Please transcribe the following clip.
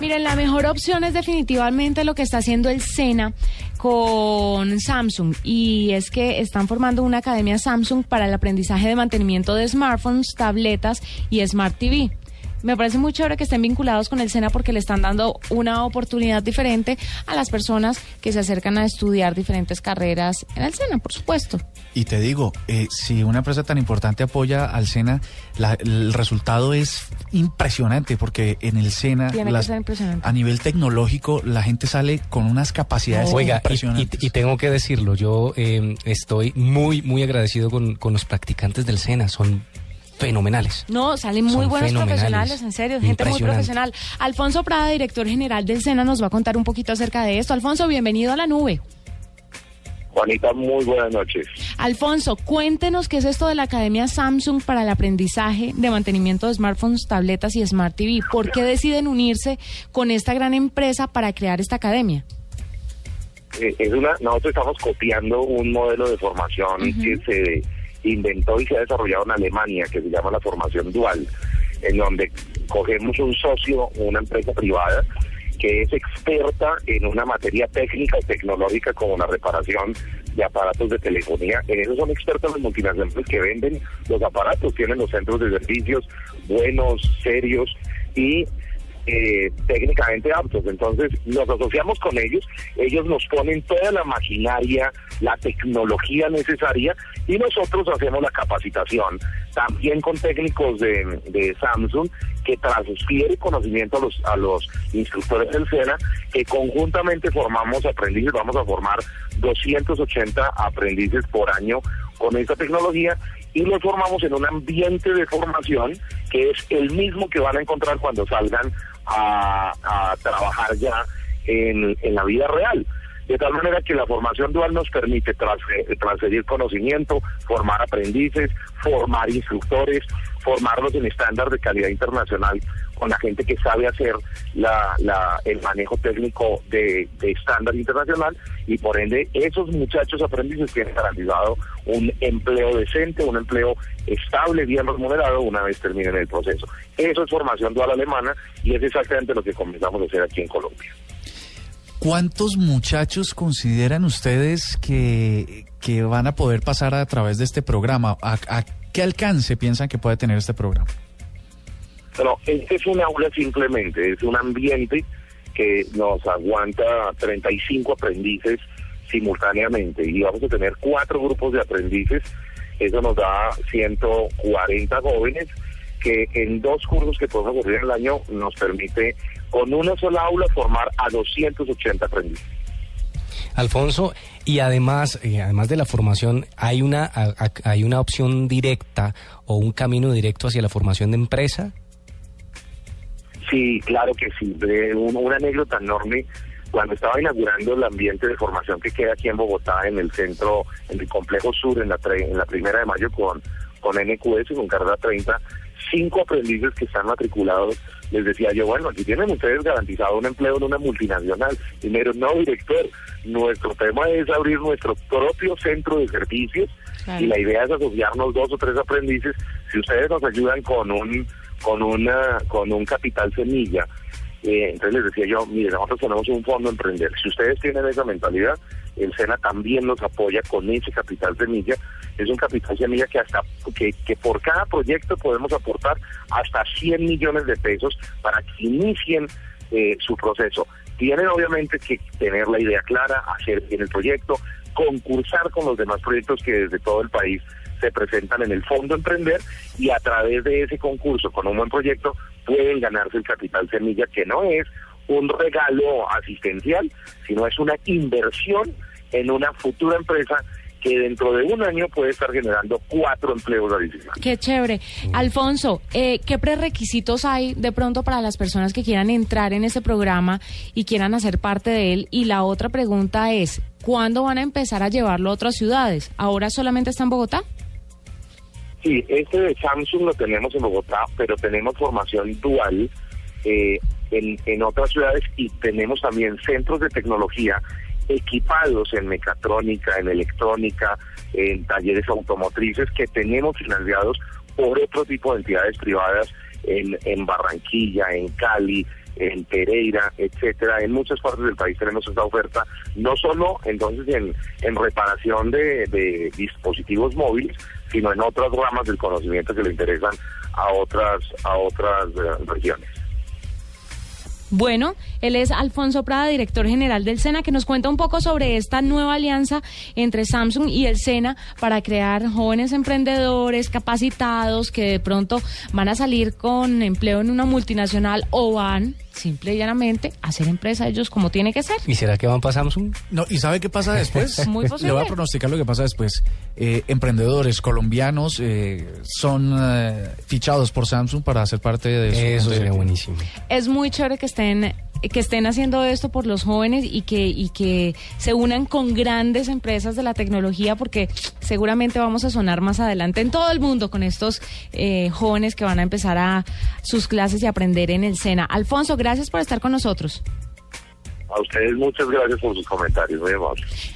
Miren, la mejor opción es definitivamente lo que está haciendo el SENA con Samsung y es que están formando una academia Samsung para el aprendizaje de mantenimiento de smartphones, tabletas y Smart TV. Me parece muy chévere que estén vinculados con el SENA porque le están dando una oportunidad diferente a las personas que se acercan a estudiar diferentes carreras en el SENA, por supuesto. Y te digo, eh, si una empresa tan importante apoya al SENA, la- el resultado es impresionante porque en el SENA, Tiene que ser impresionante. a nivel tecnológico, la gente sale con unas capacidades Oiga, y- y, impresionantes. y tengo que decirlo, yo eh, estoy muy, muy agradecido con, con los practicantes del SENA, son fenomenales. No, salen muy Son buenos profesionales, en serio, gente muy profesional. Alfonso Prada, director general del SENA, nos va a contar un poquito acerca de esto. Alfonso, bienvenido a la nube. Juanita, muy buenas noches. Alfonso, cuéntenos qué es esto de la Academia Samsung para el aprendizaje de mantenimiento de smartphones, tabletas y Smart TV. ¿Por qué deciden unirse con esta gran empresa para crear esta academia? Eh, es una, nosotros estamos copiando un modelo de formación que se inventó y se ha desarrollado en Alemania, que se llama la formación dual, en donde cogemos un socio, una empresa privada, que es experta en una materia técnica y tecnológica como la reparación de aparatos de telefonía. En eso son expertos los multinacionales que venden los aparatos, tienen los centros de servicios buenos, serios y eh, técnicamente aptos. Entonces nos asociamos con ellos, ellos nos ponen toda la maquinaria, la tecnología necesaria y nosotros hacemos la capacitación, también con técnicos de, de Samsung que transfiere conocimiento a los, a los instructores del SENA, que conjuntamente formamos aprendices, vamos a formar 280 aprendices por año con esta tecnología y los formamos en un ambiente de formación que es el mismo que van a encontrar cuando salgan a, trabajar ya en, en la vida real. De tal manera que la formación dual nos permite transfer- transferir conocimiento, formar aprendices, formar instructores, formarlos en estándar de calidad internacional con la gente que sabe hacer la, el manejo técnico de, de estándar internacional y por ende esos muchachos aprendices tienen garantizado un empleo decente, un empleo estable, bien remunerado una vez terminen el proceso. Eso es formación dual alemana y es exactamente lo que comenzamos a hacer aquí en Colombia. ¿Cuántos muchachos consideran ustedes que, que van a poder pasar a través de este programa? ¿A, a qué alcance piensan que puede tener este programa? Pero este es un aula simplemente, es un ambiente que nos aguanta 35 aprendices simultáneamente y vamos a tener cuatro grupos de aprendices, eso nos da 140 jóvenes que en dos cursos que podemos ocurrir en el año nos permite con una sola aula formar a 280 aprendices. Alfonso, y además, eh, además de la formación, hay una, hay una opción directa o un camino directo hacia la formación de empresa. Sí, claro que sí. De un- una anécdota enorme. Cuando estaba inaugurando el ambiente de formación que queda aquí en Bogotá, en el centro, en el complejo sur, en la, tre- en la primera de mayo con, con NQS, con carrera 30, cinco aprendices que están matriculados, les decía yo, bueno, aquí tienen ustedes garantizado un empleo en una multinacional. Primero, no, director, nuestro tema es abrir nuestro propio centro de servicios Claro. y la idea es asociarnos dos o tres aprendices. Si ustedes nos ayudan con un con una con un capital semilla, eh, entonces les decía yo, mire, nosotros tenemos un fondo emprender. Si ustedes tienen esa mentalidad, el SENA también nos apoya con ese capital semilla. Es un capital semilla que hasta que, que por cada proyecto podemos aportar hasta 100 millones de pesos para que inicien eh, su proceso. Tienen obviamente que tener la idea clara, hacer bien el proyecto, concursar con los demás proyectos que desde todo el país se presentan en el Fondo Emprender y a través de ese concurso con un buen proyecto pueden ganarse el capital semilla que no es un regalo asistencial, sino es una inversión en una futura empresa que dentro de un año puede estar generando cuatro empleos adicionales. Qué chévere. Alfonso, eh, ¿qué prerequisitos hay de pronto para las personas que quieran entrar en ese programa y quieran hacer parte de él? Y la otra pregunta es, ¿cuándo van a empezar a llevarlo a otras ciudades? ¿Ahora solamente está en Bogotá? Sí, este de Samsung lo tenemos en Bogotá, pero tenemos formación dual eh, en, en otras ciudades y tenemos también centros de tecnología equipados en mecatrónica, en electrónica, en talleres automotrices que tenemos financiados por otro tipo de entidades privadas en, en Barranquilla, en Cali, en Pereira, etcétera. En muchas partes del país tenemos esta oferta, no solo entonces en, en reparación de, dispositivos móviles, sino en otras ramas del conocimiento que le interesan a otras, a otras eh, regiones. Bueno, él es Alfonso Prada, director general del SENA, que nos cuenta un poco sobre esta nueva alianza entre Samsung y el SENA para crear jóvenes emprendedores capacitados que de pronto van a salir con empleo en una multinacional o van simple y llanamente hacer empresa ellos como tiene que ser. ¿Y será que van para Samsung? No, ¿y sabe qué pasa después? Muy Le posible. voy a pronosticar lo que pasa después. Eh, emprendedores colombianos eh, son eh, fichados por Samsung para hacer parte de su Eso junta sería buenísimo. es muy chévere que estén que estén haciendo esto por los jóvenes y que y que se unan con grandes empresas de la tecnología porque seguramente vamos a sonar más adelante en todo el mundo con estos eh, jóvenes que van a empezar a sus clases y aprender en el SENA. Alfonso, gracias por estar con nosotros. A ustedes muchas gracias por sus comentarios, muy amables.